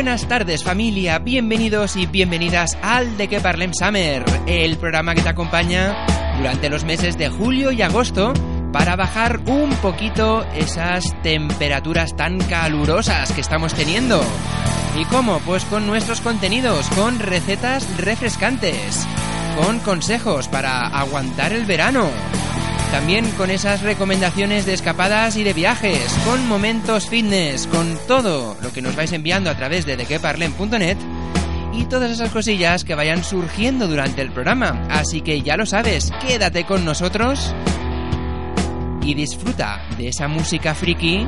Buenas tardes familia, bienvenidos y bienvenidas al De Que Parlem Summer, el programa que te acompaña durante los meses de julio y agosto para bajar un poquito esas temperaturas tan calurosas que estamos teniendo. ¿Y cómo? Pues con nuestros contenidos, con recetas refrescantes, con consejos para aguantar el verano, también con esas recomendaciones de escapadas y de viajes, con momentos fitness, con todo lo que nos vais enviando a través de dequeparlen.net y todas esas cosillas que vayan surgiendo durante el programa. Así que ya lo sabes, quédate con nosotros y disfruta de esa música friki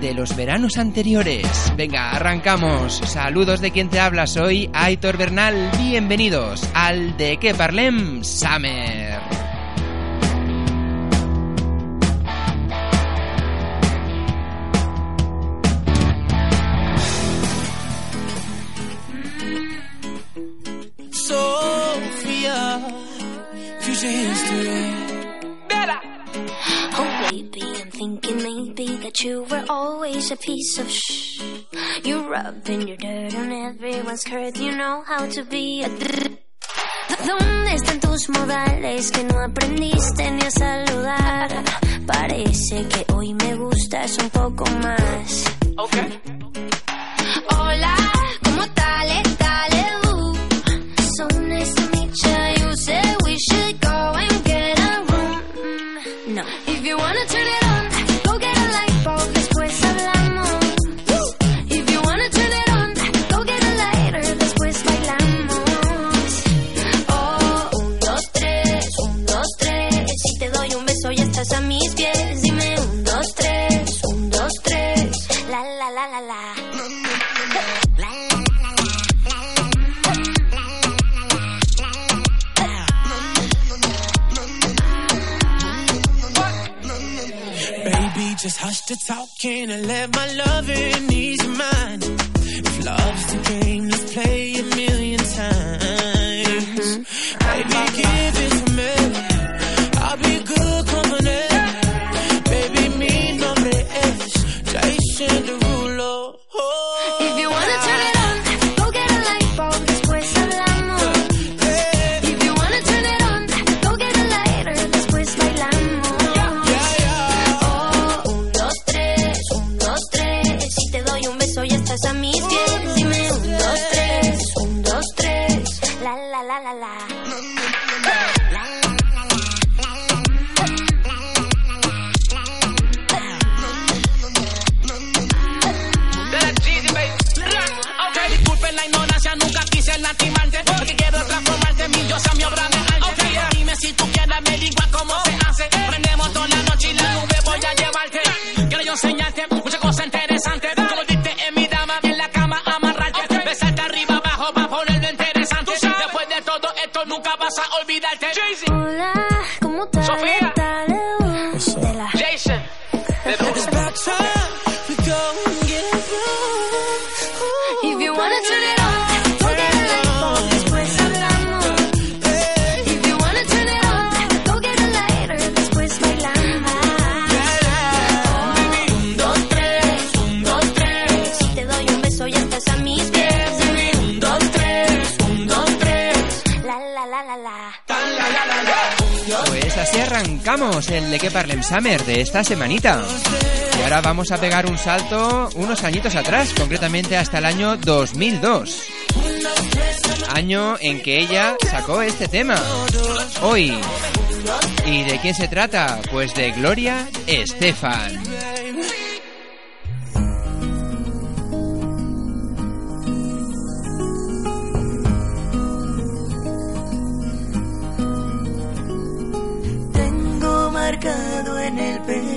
de los veranos anteriores. Venga, arrancamos. Saludos de quien te habla, soy Aitor Bernal. Bienvenidos al De Que Parlem Summer. You were always a piece of shh. You rubbing your dirt on everyone's skirt, you know how to be a ¿Dónde están tus modales que no aprendiste ni a saludar? Parece que hoy me gustas un poco más. Hola, ¿cómo tal? to talk, talking. I let my love in ease your mind? If love's the game, let's play it De esta semanita. Y ahora vamos a pegar un salto unos añitos atrás, concretamente hasta el año 2002. Año en que ella sacó este tema. Hoy. ¿Y de quién se trata? Pues de Gloria Estefan.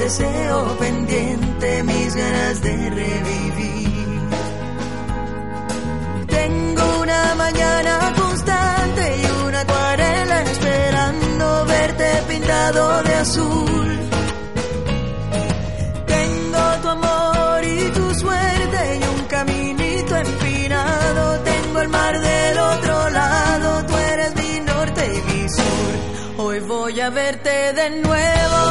deseo pendiente, mis ganas de revivir. Tengo una mañana constante y una acuarela esperando verte pintado de azul. Tengo tu amor y tu suerte y un caminito empinado. Tengo el mar del otro lado, tú eres mi norte y mi sur. Hoy voy a verte de nuevo,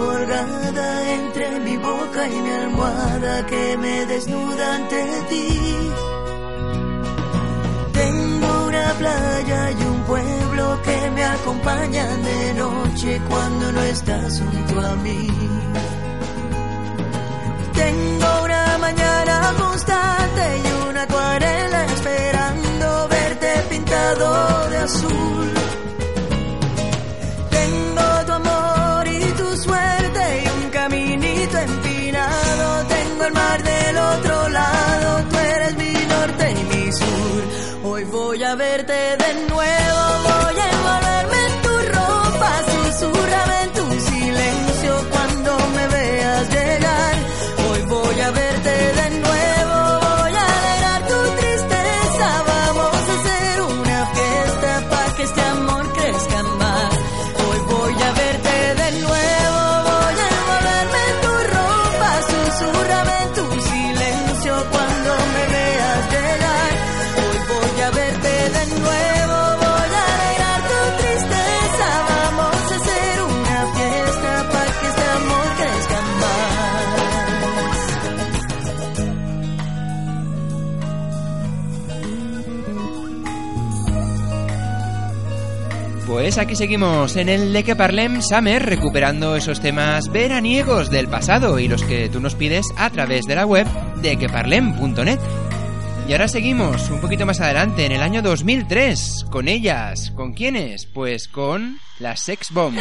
colgada entre mi boca y mi almohada que me desnuda ante ti. Tengo una playa y un pueblo que me acompañan de noche cuando no estás junto a mí. Tengo una mañana constante y una acuarela esperando verte pintado de azul. Verte de nuevo, aquí seguimos en el De que Parlem Summer recuperando esos temas veraniegos del pasado y los que tú nos pides a través de la web de queparlem.net. Y ahora seguimos un poquito más adelante en el año 2003 con ellas, ¿con quiénes? Pues con las Sex Bomb.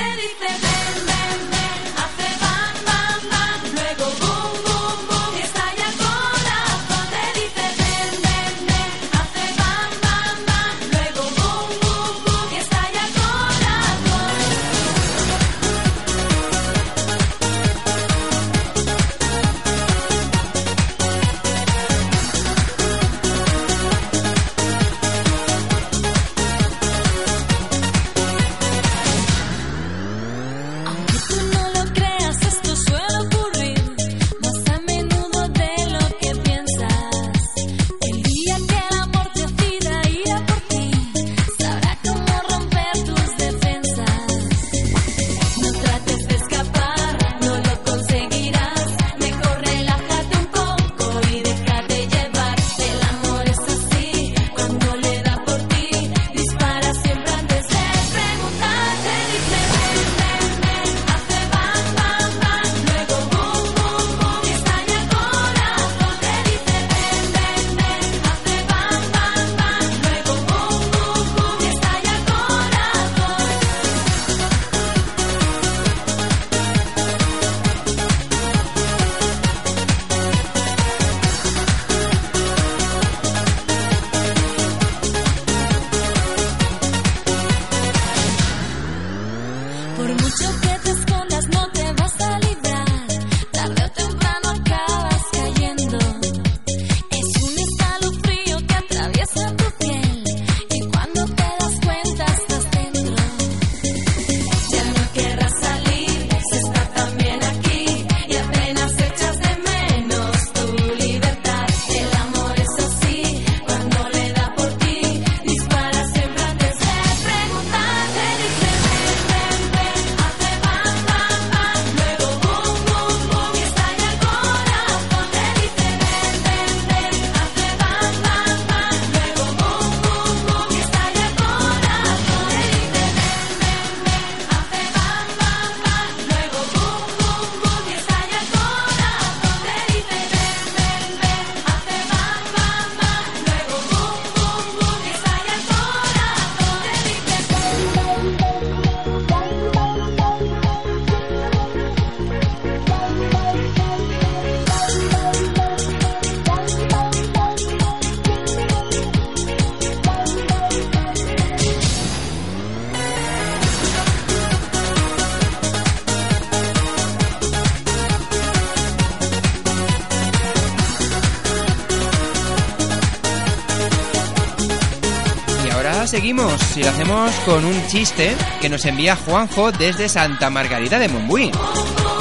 Hacemos con un chiste que nos envía Juanjo desde Santa Margarita de Montbui.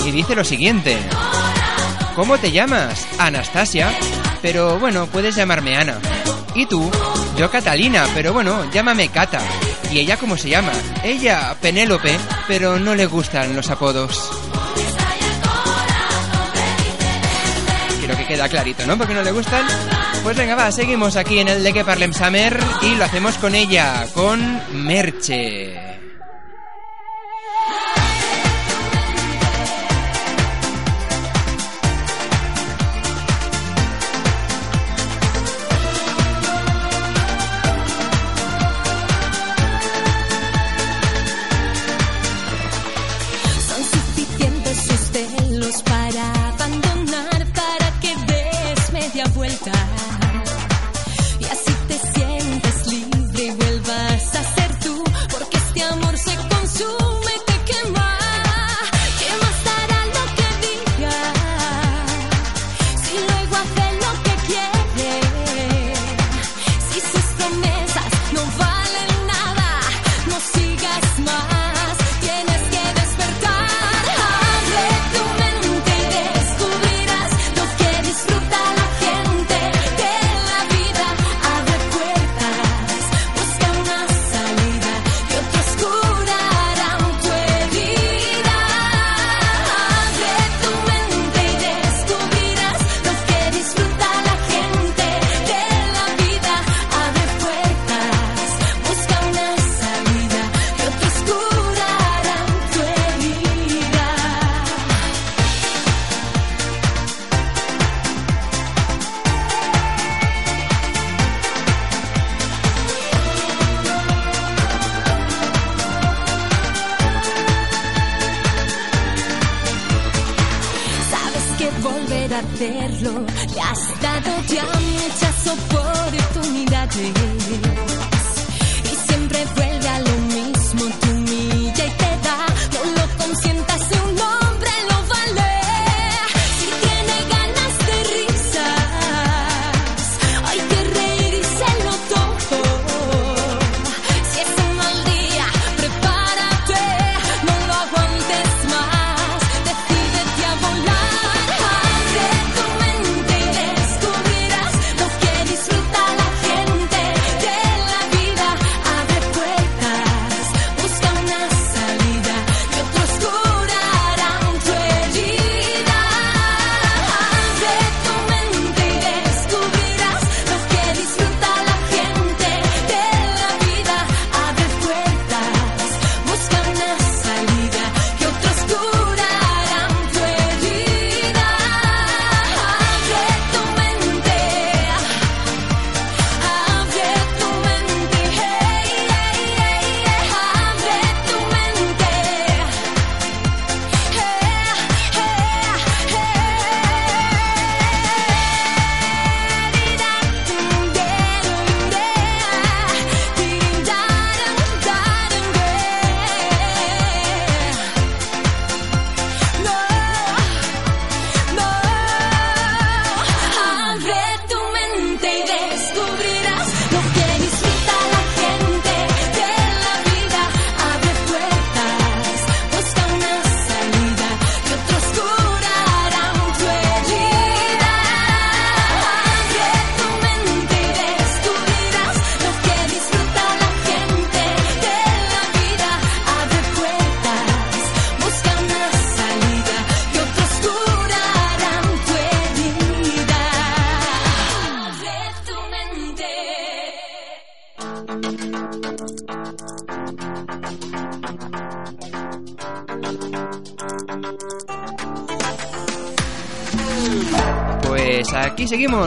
Y dice lo siguiente. ¿Cómo te llamas? Anastasia. Pero bueno, puedes llamarme Ana. ¿Y tú? Yo Catalina, pero bueno, llámame Cata. ¿Y ella cómo se llama? Ella, Penélope, pero no le gustan los apodos. Queda clarito, ¿no? Porque no le gustan. Pues venga, va, seguimos aquí en el de que Parlem Summer y lo hacemos con ella, con Merche.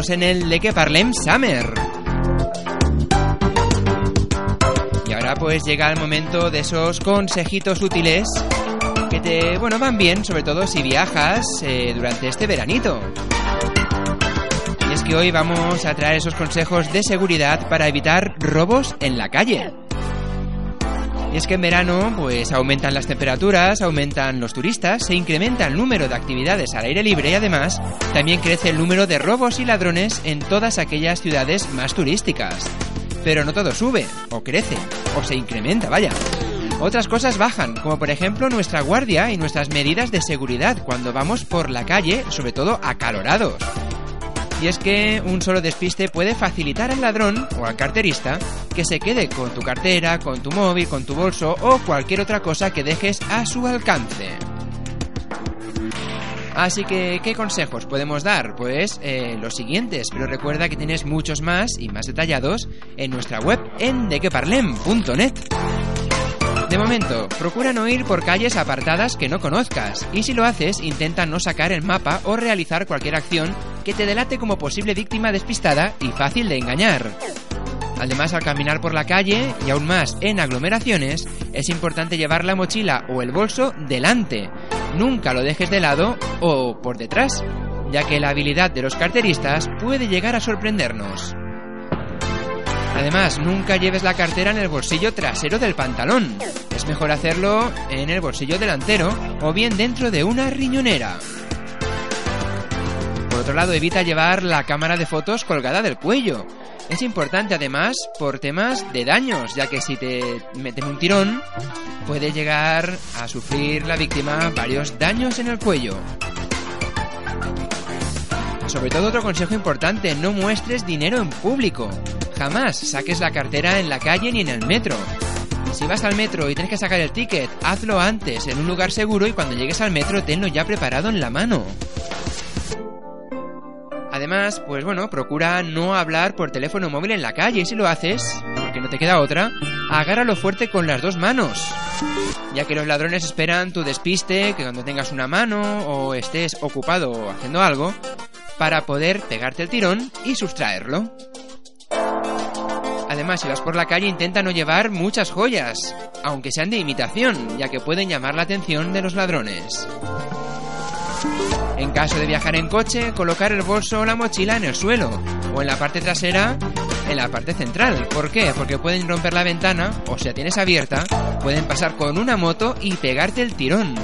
En el de que Parlem Summer. Y ahora pues llega el momento de esos consejitos útiles que te, bueno, van bien, sobre todo si viajas eh, durante este veranito. Y es que hoy vamos a traer esos consejos de seguridad para evitar robos en la calle. Y es que en verano, pues aumentan las temperaturas, aumentan los turistas, se incrementa el número de actividades al aire libre y además también crece el número de robos y ladrones en todas aquellas ciudades más turísticas. Pero no todo sube, o crece, o se incrementa, vaya. Otras cosas bajan, como por ejemplo nuestra guardia y nuestras medidas de seguridad cuando vamos por la calle, sobre todo acalorados. Y es que un solo despiste puede facilitar al ladrón o al carterista que se quede con tu cartera, con tu móvil, con tu bolso o cualquier otra cosa que dejes a su alcance. Así que, ¿qué consejos podemos dar? Pues eh, los siguientes, pero recuerda que tienes muchos más y más detallados en nuestra web en dequeparlem.net. De momento, procura no ir por calles apartadas que no conozcas, y si lo haces, intenta no sacar el mapa o realizar cualquier acción que te delate como posible víctima despistada y fácil de engañar. Además, al caminar por la calle, y aún más en aglomeraciones, es importante llevar la mochila o el bolso delante. Nunca lo dejes de lado o por detrás, ya que la habilidad de los carteristas puede llegar a sorprendernos. Además, nunca lleves la cartera en el bolsillo trasero del pantalón. Es mejor hacerlo en el bolsillo delantero o bien dentro de una riñonera. Por otro lado, evita llevar la cámara de fotos colgada del cuello. Es importante además por temas de daños, ya que si te meten un tirón, puede llegar a sufrir la víctima varios daños en el cuello. Sobre todo otro consejo importante, no muestres dinero en público. Jamás saques la cartera en la calle ni en el metro. Si vas al metro y tienes que sacar el ticket, hazlo antes, en un lugar seguro y cuando llegues al metro tenlo ya preparado en la mano. Además, pues bueno, procura no hablar por teléfono móvil en la calle y si lo haces, porque no te queda otra, agárralo fuerte con las dos manos. Ya que los ladrones esperan tu despiste, que cuando tengas una mano o estés ocupado haciendo algo, para poder pegarte el tirón y sustraerlo. Si vas por la calle intenta no llevar muchas joyas, aunque sean de imitación, ya que pueden llamar la atención de los ladrones. En caso de viajar en coche, colocar el bolso o la mochila en el suelo, o en la parte trasera, en la parte central. ¿Por qué? Porque pueden romper la ventana, o si la tienes abierta, pueden pasar con una moto y pegarte el tirón.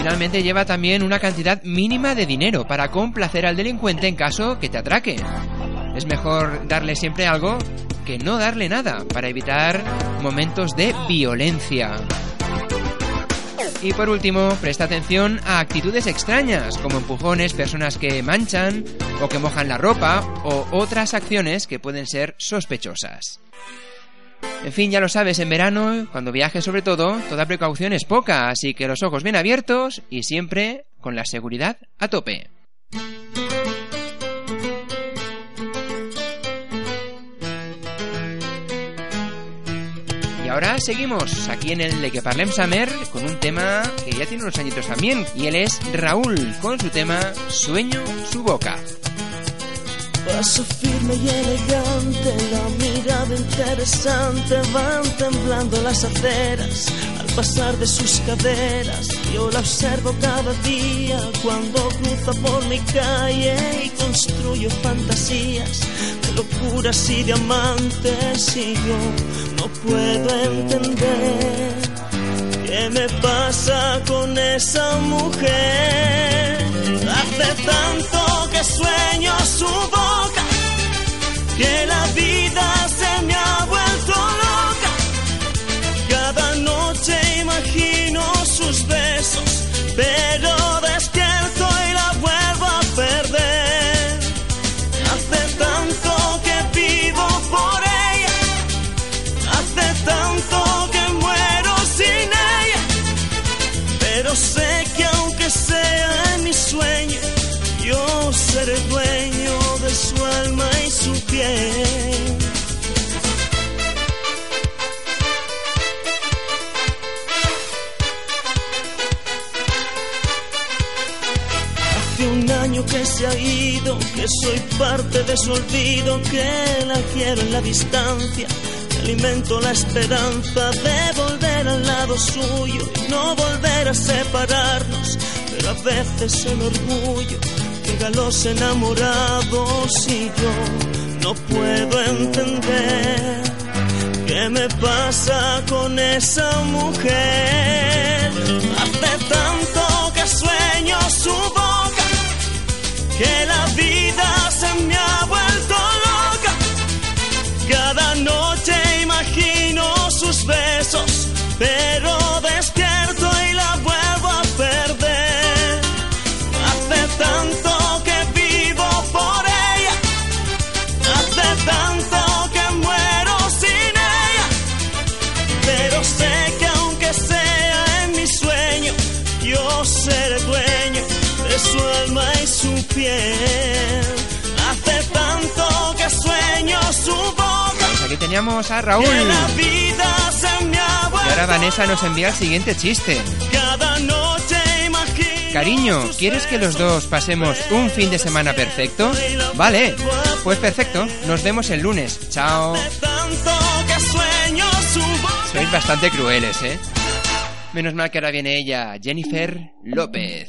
Finalmente lleva también una cantidad mínima de dinero para complacer al delincuente en caso que te atraque. Es mejor darle siempre algo que no darle nada para evitar momentos de violencia. Y por último, presta atención a actitudes extrañas, como empujones, personas que manchan o que mojan la ropa o otras acciones que pueden ser sospechosas. En fin, ya lo sabes, en verano, cuando viajes sobre todo, toda precaución es poca, así que los ojos bien abiertos y siempre con la seguridad a tope. Y ahora seguimos aquí en el de que Parlem Summer con un tema que ya tiene unos añitos también, y él es Raúl con su tema Sueño su boca. Paso firme y elegante, la mirada interesante, van temblando las aceras al pasar de sus caderas. Yo la observo cada día cuando cruza por mi calle y construyo fantasías de locuras y diamantes y yo no puedo entender qué me pasa con esa mujer. Hace tanto que sueño su boca, que la vida se me ha vuelto loca. Cada noche imagino sus besos, pero despierto y su piel. Hace un año que se ha ido, que soy parte de su olvido, que la quiero en la distancia, alimento la esperanza de volver al lado suyo y no volver a separarnos, pero a veces el orgullo a los enamorados y yo no puedo entender qué me pasa con esa mujer. Hace tanto que sueño su boca, que la vida se me ha vuelto loca. Cada noche imagino sus besos, pero Pues aquí teníamos a Raúl. Y ahora Vanessa nos envía el siguiente chiste. Cariño, ¿quieres que los dos pasemos un fin de semana perfecto? Vale, pues perfecto. Nos vemos el lunes. Chao. Sois bastante crueles, ¿eh? Menos mal que ahora viene ella, Jennifer López.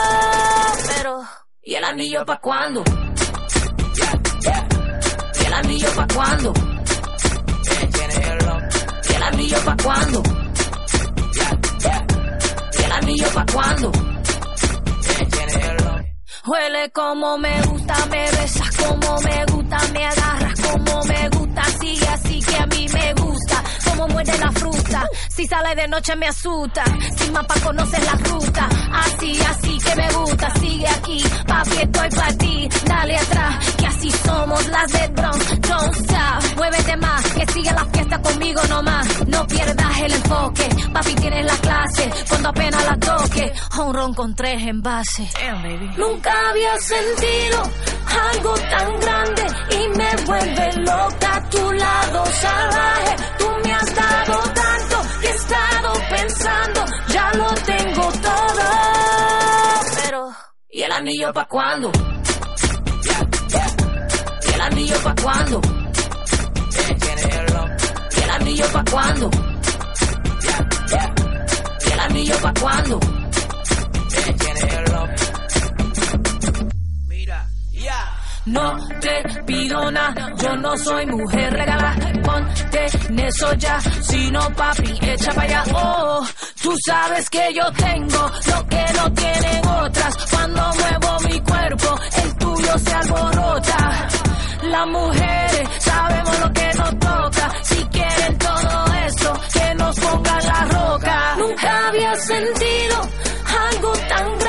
¿Y el anillo pa' cuándo? ¿Y el anillo pa' cuándo? ¿Y el anillo pa' cuándo? ¿Y el anillo pa' cuándo? Huele como me gusta, me besas como me gusta, me agarras como me gusta, sigue así que a mí me gusta, como muerde la fruta, si sale de noche me asusta, sin mapa conoces la ruta, así, así que me gusta, sigue aquí, papi estoy para ti, dale atrás, que así somos las de Bronx, don't stop, muévete más, que sigue la fiesta conmigo nomás, no pierdas el enfoque, papi tienes la clase, cuando apenas la toque, un ron con tres envases. Nunca había sentido algo tan grande y me vuelve loca a tu lado salvaje. Tú me has dado estado pensando, ya lo tengo todo. Pero, ¿y el anillo pa' cuándo? ¿Y el anillo pa' cuándo? ¿Y el anillo pa' cuándo? ¿Y el anillo pa' cuándo? No te pido nada, yo no soy mujer regala, ponte en eso ya, si no papi, echa para allá, oh, tú sabes que yo tengo lo que no tienen otras, cuando muevo mi cuerpo, el tuyo se alborota, las mujeres sabemos lo que nos toca, si quieren todo eso, que nos pongan la roca, nunca había sentido algo tan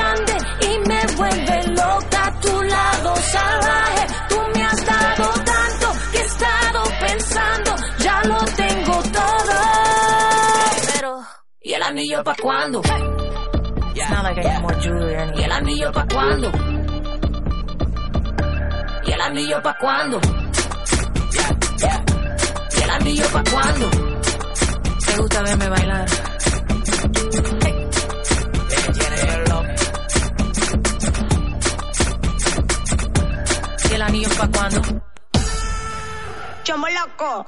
el anillo pa' cuándo? ¿Y el anillo pa' cuándo? ¿Y el anillo pa' cuándo? ¿Y el anillo pa' cuándo? ¿Te gusta verme bailar? ¿Y el anillo pa' cuándo? Chomo loco.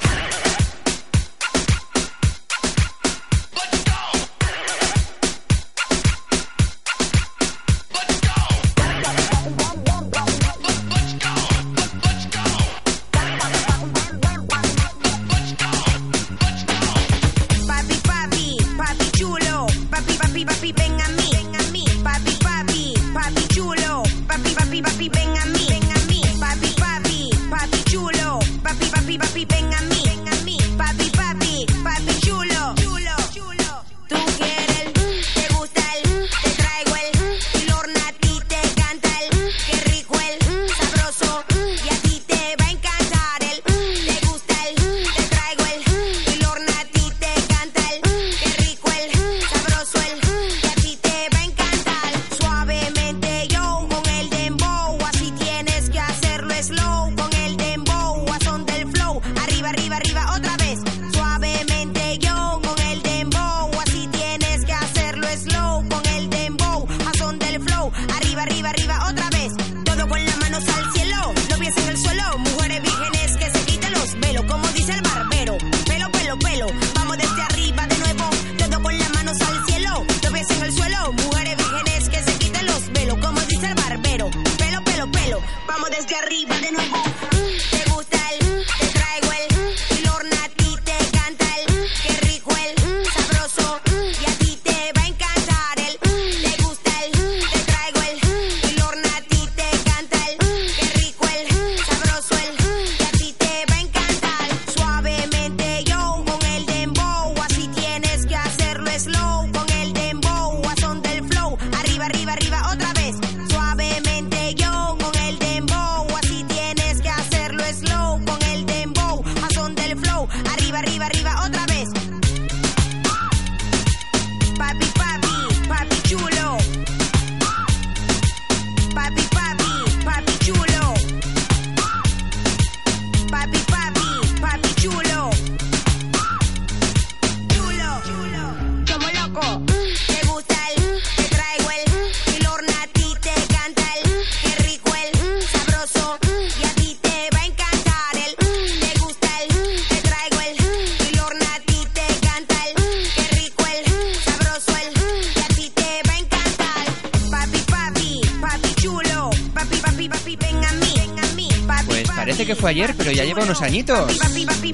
Ya lleva unos añitos.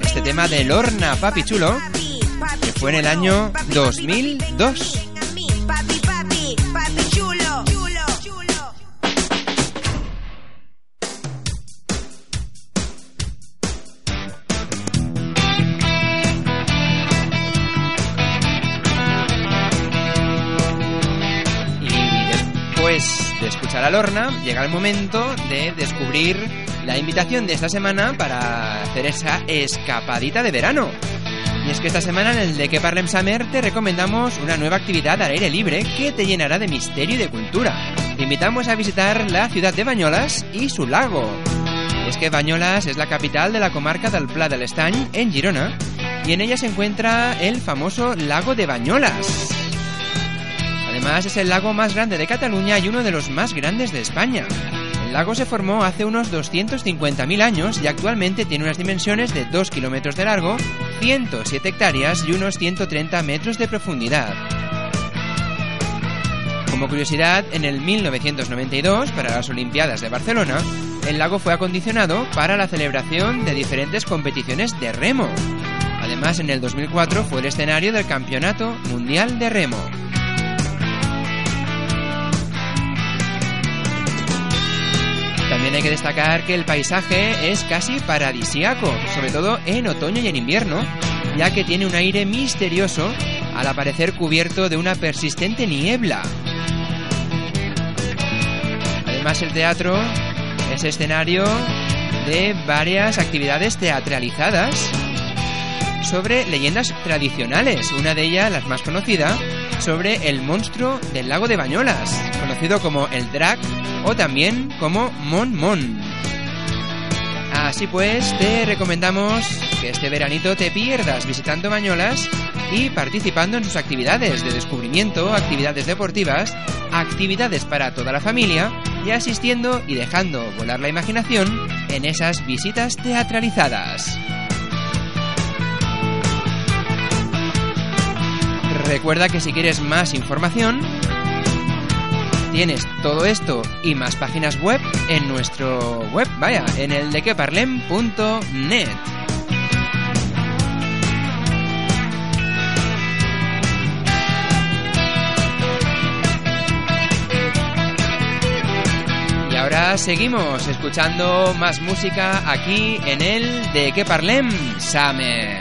Este tema de Lorna Papi Chulo, que fue en el año 2002. Papi, papi, papi chulo. chulo, chulo. Y después de escuchar a Lorna, llega el momento de descubrir la invitación de esta semana para hacer esa escapadita de verano. Y es que esta semana en el de que Parlem Summer te recomendamos una nueva actividad al aire libre que te llenará de misterio y de cultura. Te invitamos a visitar la ciudad de Bañolas y su lago. Es que Bañolas es la capital de la comarca del Pla de l'Estany, en Girona, y en ella se encuentra el famoso lago de Bañolas. Además es el lago más grande de Cataluña y uno de los más grandes de España. El lago se formó hace unos 250.000 años y actualmente tiene unas dimensiones de 2 kilómetros de largo, 107 hectáreas y unos 130 metros de profundidad. Como curiosidad, en el 1992, para las Olimpiadas de Barcelona, el lago fue acondicionado para la celebración de diferentes competiciones de remo. Además, en el 2004 fue el escenario del Campeonato Mundial de Remo. También hay que destacar que el paisaje es casi paradisiaco, sobre todo en otoño y en invierno, ya que tiene un aire misterioso al aparecer cubierto de una persistente niebla. Además el teatro es escenario de varias actividades teatralizadas sobre leyendas tradicionales, una de ellas, la más conocida, sobre el monstruo del lago de Bañolas, conocido como el Drac o también como Mon Mon. Así pues, te recomendamos que este veranito te pierdas visitando Bañolas y participando en sus actividades de descubrimiento, actividades deportivas, actividades para toda la familia y asistiendo y dejando volar la imaginación en esas visitas teatralizadas. Recuerda que si quieres más información, tienes todo esto y más páginas web en nuestro web, vaya, en el de queparlem.net. Y ahora seguimos escuchando más música aquí en el de que Parlem Summer.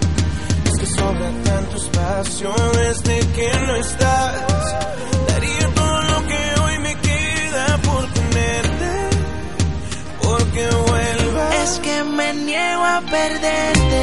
sobra tanto espacio desde que no estás. Daría todo lo que hoy me queda por tenerte, porque vuelvas. Es que me niego a perderte,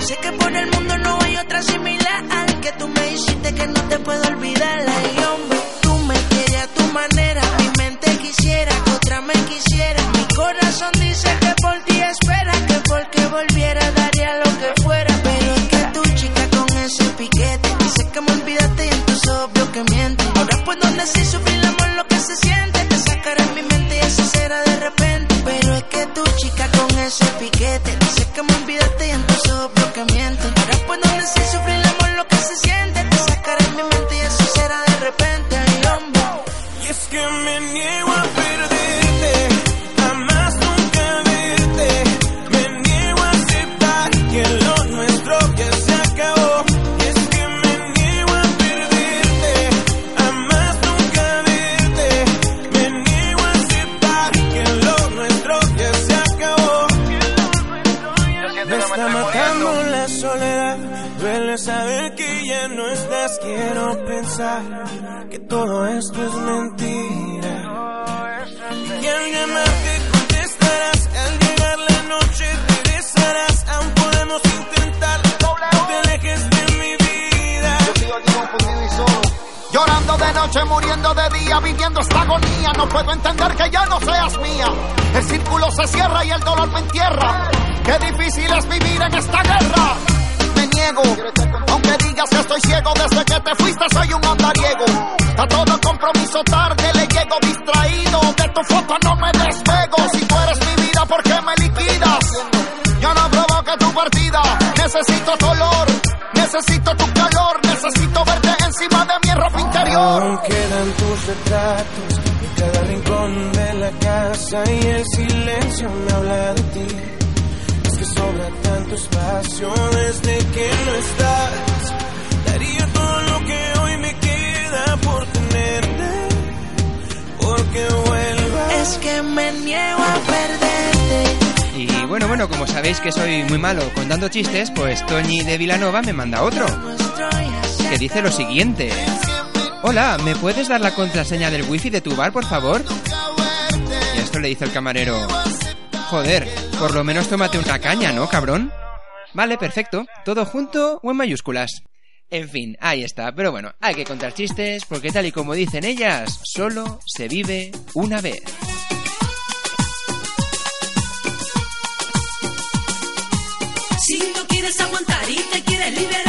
Sé que por el mundo no hay otra similar. Que tú me hiciste que no te puedo olvidar. Ay, hombre, tú me quieres a tu manera. Mi mente quisiera que otra me quisiera. Mi corazón dice Bueno, bueno, como sabéis que soy muy malo contando chistes, pues Toñi de Vilanova me manda otro. Que dice lo siguiente. Hola, ¿me puedes dar la contraseña del wifi de tu bar, por favor? Y esto le dice el camarero. Joder, por lo menos tómate una caña, ¿no, cabrón? Vale, perfecto. Todo junto o en mayúsculas. En fin, ahí está. Pero bueno, hay que contar chistes porque tal y como dicen ellas, solo se vive una vez. aguantar y te quieres liberar.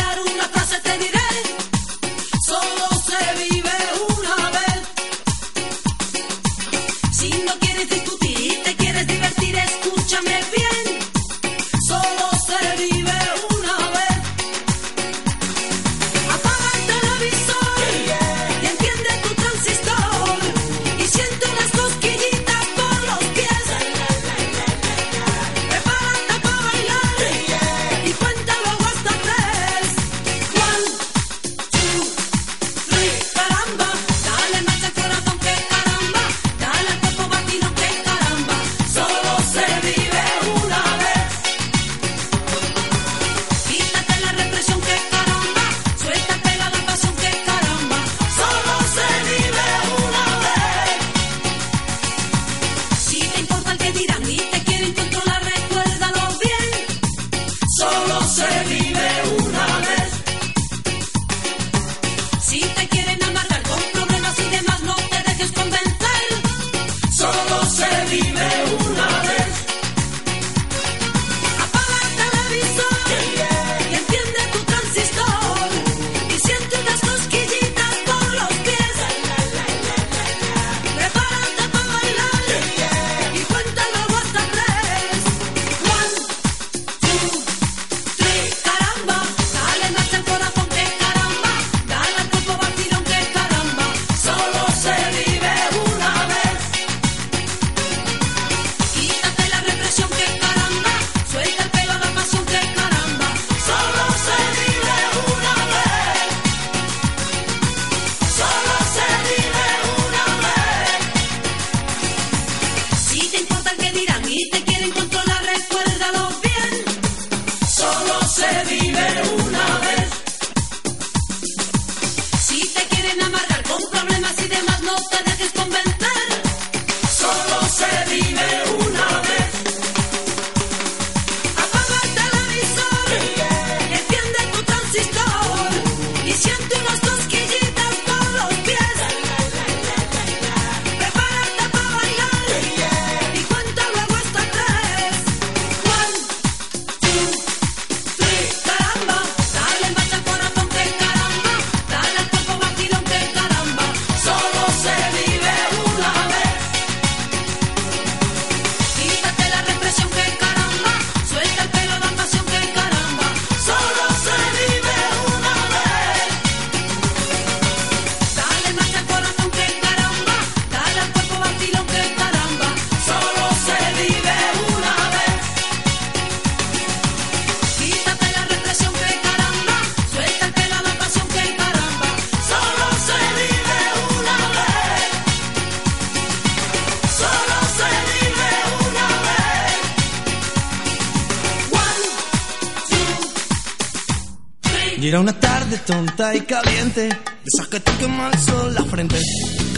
Era una tarde tonta y caliente, de esas que te quema el sol la frente.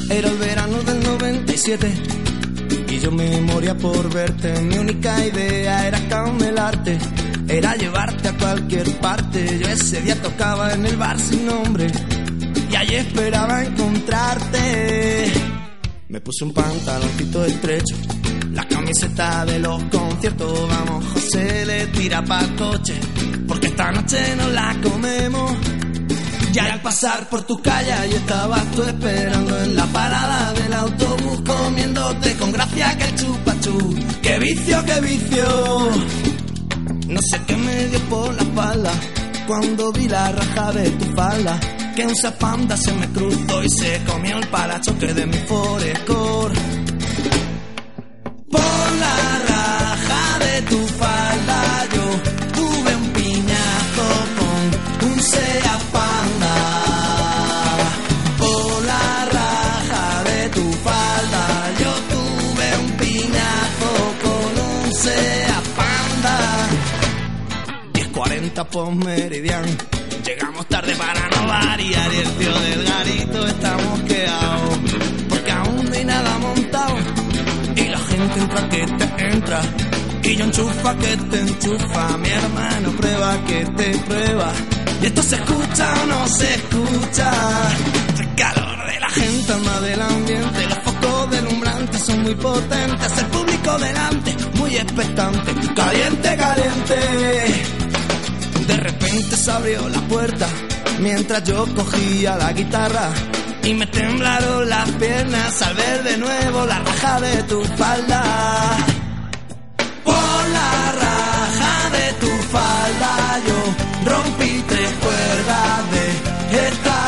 Era el verano del 97 y yo me moría por verte. Mi única idea era camelarte, era llevarte a cualquier parte. Yo ese día tocaba en el bar sin nombre y allí esperaba encontrarte. Me puse un pantaloncito estrecho, la camiseta de los conciertos. Vamos, José le tira pa' coche, porque esta noche nos la comemos. Ya al pasar por tu calle y estabas tú esperando en la parada del autobús comiéndote con gracia que el chupachú. ¡Qué vicio, qué vicio! No sé qué me dio por la espalda cuando vi la raja de tu falda. Que un zapanda se me cruzó y se comió el parachoque de mi forescore. Por la raja de tu falda 10.40 por meridian. Llegamos tarde para no variar y el tío del garito está mosqueado. Porque aún no hay nada montado. Y la gente entra que te entra. Y yo enchufa que te enchufa. Mi hermano prueba que te prueba. Y esto se escucha o no se escucha. El calor de la gente ama del ambiente. Los focos delumbrantes son muy potentes. El público delante, muy expectante. Caliente, caliente. Repente se abrió la puerta mientras yo cogía la guitarra y me temblaron las piernas al ver de nuevo la raja de tu falda. Por la raja de tu falda yo rompí tres cuerdas de esta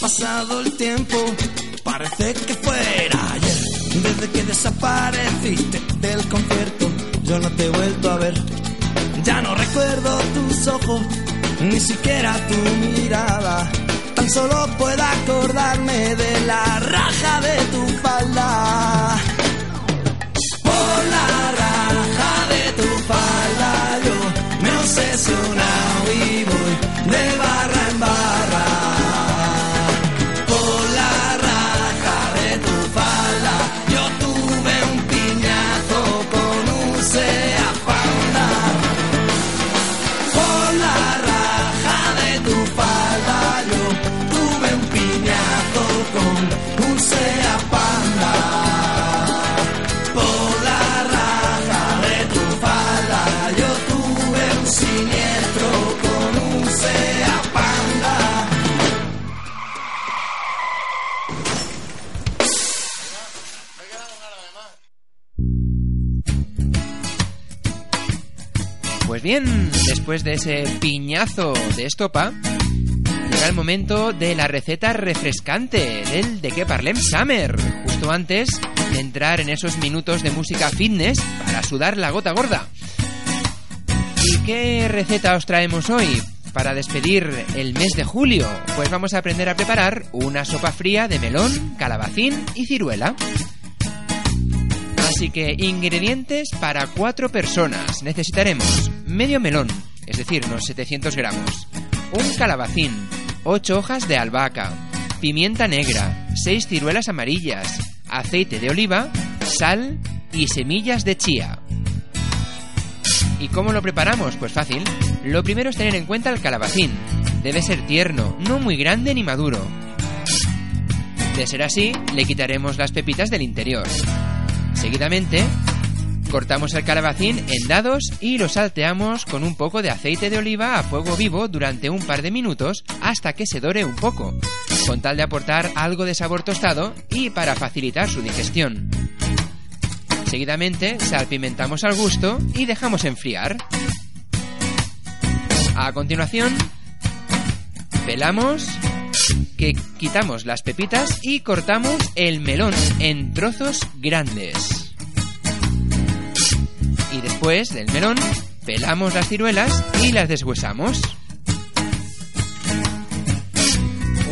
pasado el tiempo, parece que fuera ayer. Desde que desapareciste del concierto, yo no te he vuelto a ver. Ya no recuerdo tus ojos, ni siquiera tu mirada. Tan solo puedo acordarme de la raja de tu falda. Por la raja de tu falda yo me obsesionado y voy de Pues bien, después de ese piñazo de estopa, llega el momento de la receta refrescante del De que Parlem Summer, justo antes de entrar en esos minutos de música fitness para sudar la gota gorda. ¿Y qué receta os traemos hoy? Para despedir el mes de julio, pues vamos a aprender a preparar una sopa fría de melón, calabacín y ciruela. Así que ingredientes para cuatro personas. Necesitaremos medio melón, es decir, unos 700 gramos, un calabacín, 8 hojas de albahaca, pimienta negra, 6 ciruelas amarillas, aceite de oliva, sal y semillas de chía. ¿Y cómo lo preparamos? Pues fácil. Lo primero es tener en cuenta el calabacín. Debe ser tierno, no muy grande ni maduro. De ser así, le quitaremos las pepitas del interior. Seguidamente, cortamos el calabacín en dados y lo salteamos con un poco de aceite de oliva a fuego vivo durante un par de minutos hasta que se dore un poco, con tal de aportar algo de sabor tostado y para facilitar su digestión. Seguidamente, salpimentamos al gusto y dejamos enfriar. A continuación, pelamos, que quitamos las pepitas y cortamos el melón en trozos grandes. Y después del melón, pelamos las ciruelas y las deshuesamos.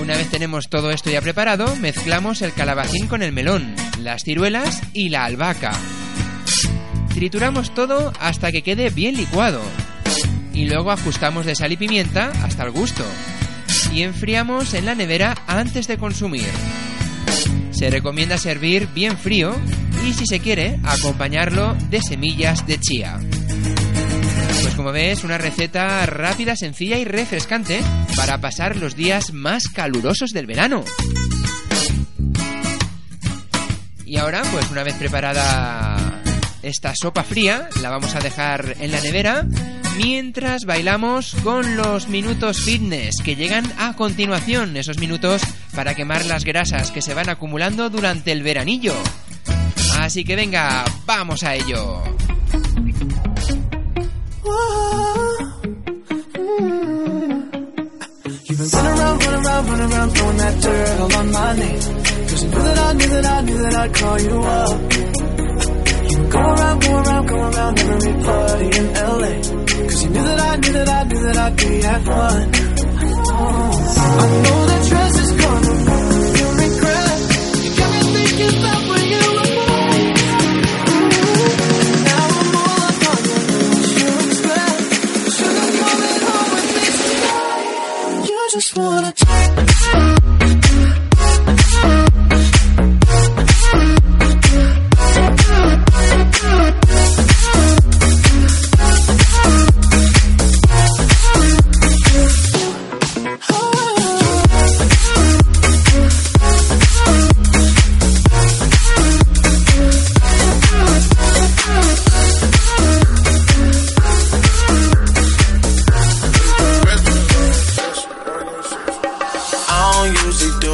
Una vez tenemos todo esto ya preparado, mezclamos el calabacín con el melón, las ciruelas y la albahaca. Trituramos todo hasta que quede bien licuado. Y luego ajustamos de sal y pimienta hasta el gusto. Y enfriamos en la nevera antes de consumir. Se recomienda servir bien frío y si se quiere, acompañarlo de semillas de chía. Pues como ves, una receta rápida, sencilla y refrescante para pasar los días más calurosos del verano. Y ahora, pues una vez preparada esta sopa fría, la vamos a dejar en la nevera mientras bailamos con los minutos fitness que llegan a continuación, esos minutos para quemar las grasas que se van acumulando durante el veranillo. Así que venga, vamos a ello. Go around, go around, go around every party in LA. Cause you knew that I knew that I knew that I'd be at one. I know that dress is gonna ruin your regret. You got me thinking about when you were mine. Now I'm all up on rules, you expect. Should've coming home with me tonight. You just wanna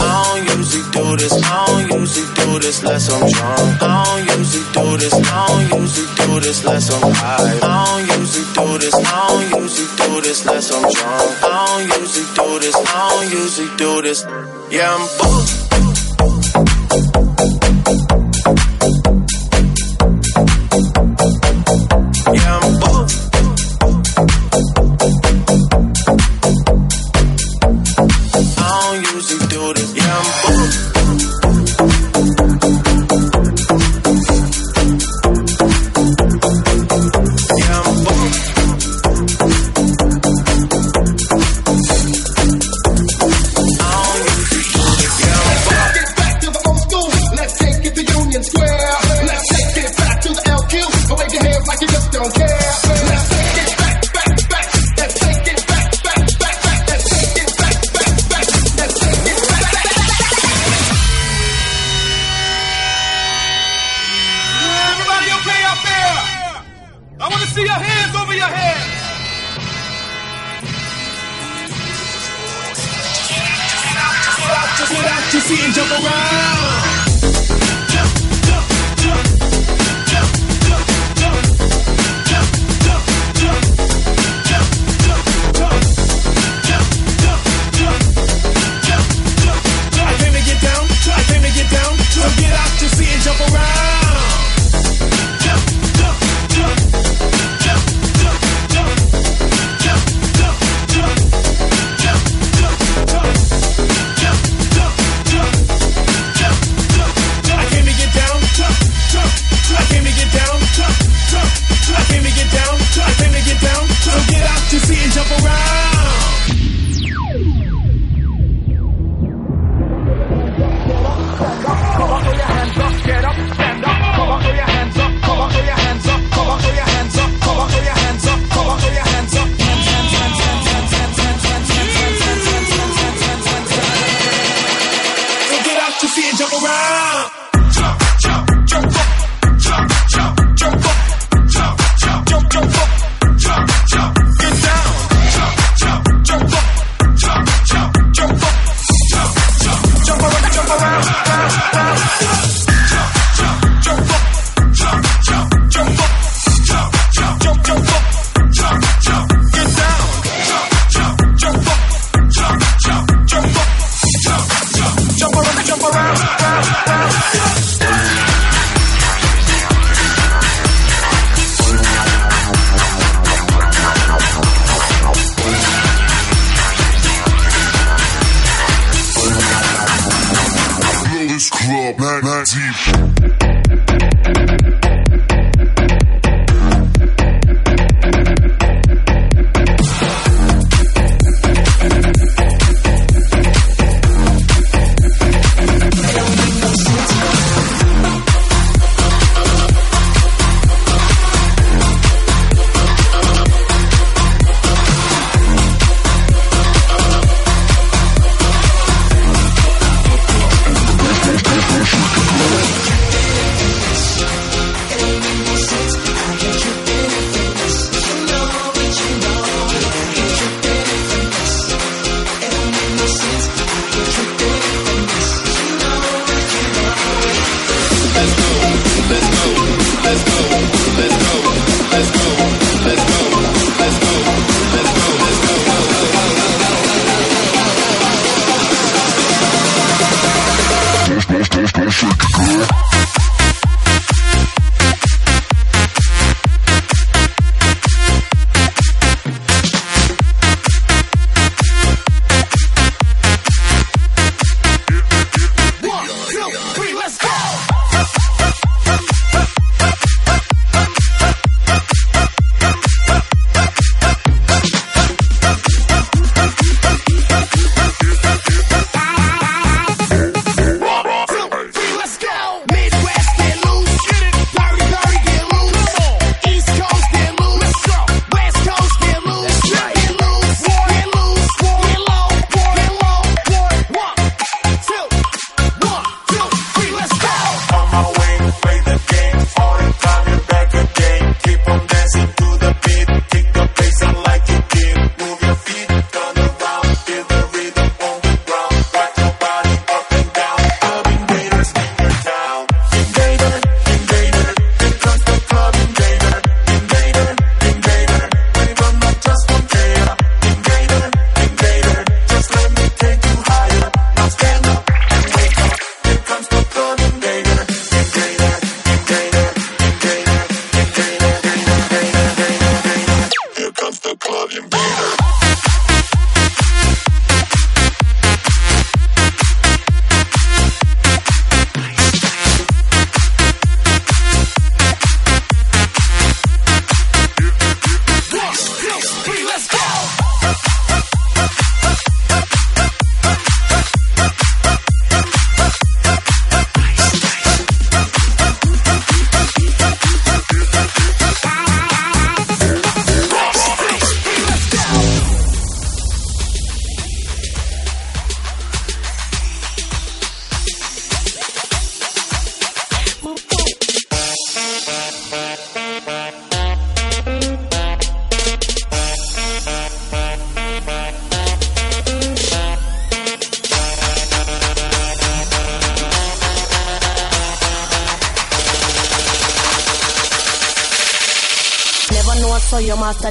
I don't usually do this, I don't usually do this unless I'm drunk. I don't usually do this, I don't usually do this unless I'm high. I don't usually do this, I don't usually do this unless I'm drunk. I don't usually do this, I don't usually do this. Yeah, I'm both.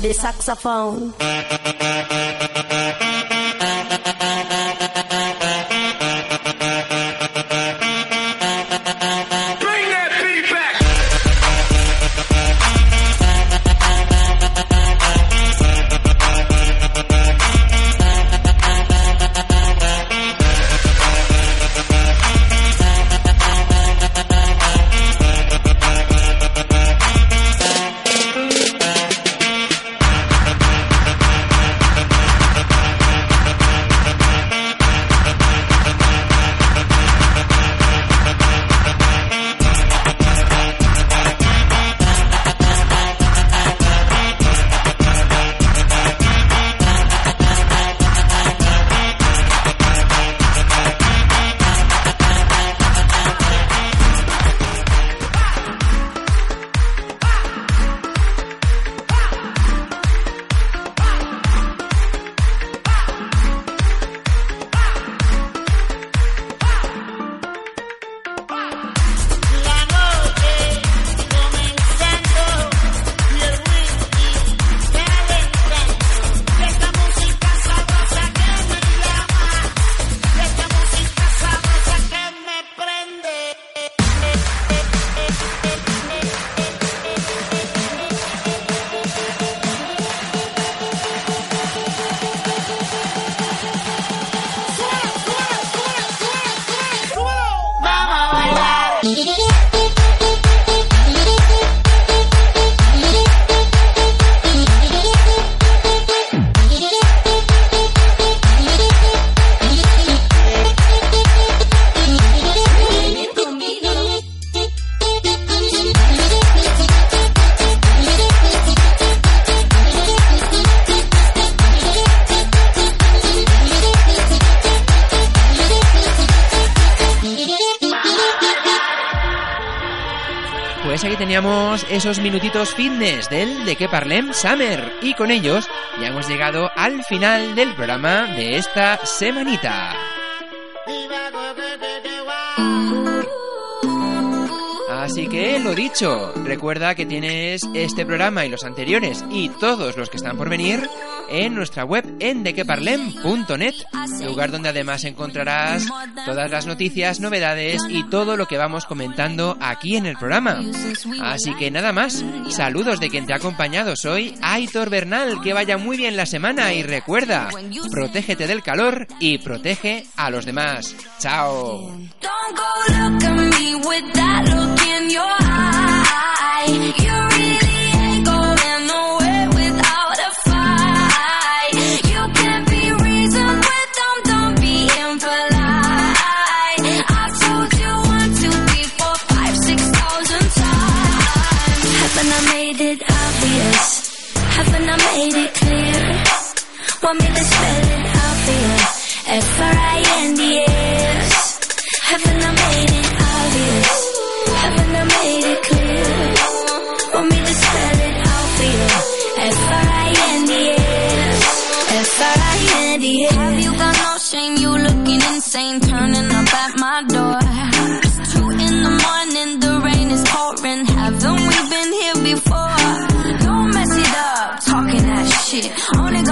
The saxophone. Teníamos esos minutitos fitness del De que Parlem Summer y con ellos ya hemos llegado al final del programa de esta semanita. Así que lo dicho, recuerda que tienes este programa y los anteriores y todos los que están por venir en nuestra web en dequeparlem.net, lugar donde además encontrarás todas las noticias, novedades y todo lo que vamos comentando aquí en el programa. Así que nada más, saludos de quien te ha acompañado, soy Aitor Bernal, que vaya muy bien la semana y recuerda, protégete del calor y protege a los demás. Chao. Want me to spell it out for you? F-R-I-N-D-S. Haven't I made it obvious? Haven't I made it clear? Want me to spell it out for you? F-R-I-N-D-S. F-R-I-N-D-S. Have you got no shame? You looking insane, turning up at my door. It's two in the morning, the rain is pouring. Haven't we been here before? Don't mess it up, talking that shit.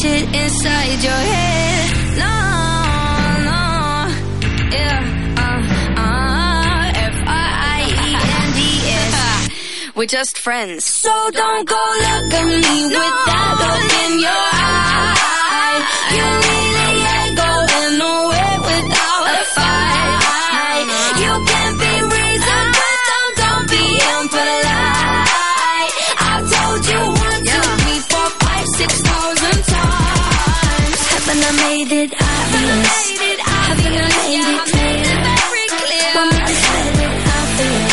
shit inside your head. No, no, yeah, uh, uh, F-R-I-E-N-D-S. We're just friends. So don't go look at me with that look in your eye. You really ain't going nowhere without a fight. You can't be reasoned with them, don't be impolite. I've told you one, two, three, four, five, six thousand times. Haven't I made it obvious. I made it, I made it clear. Want me to it obvious?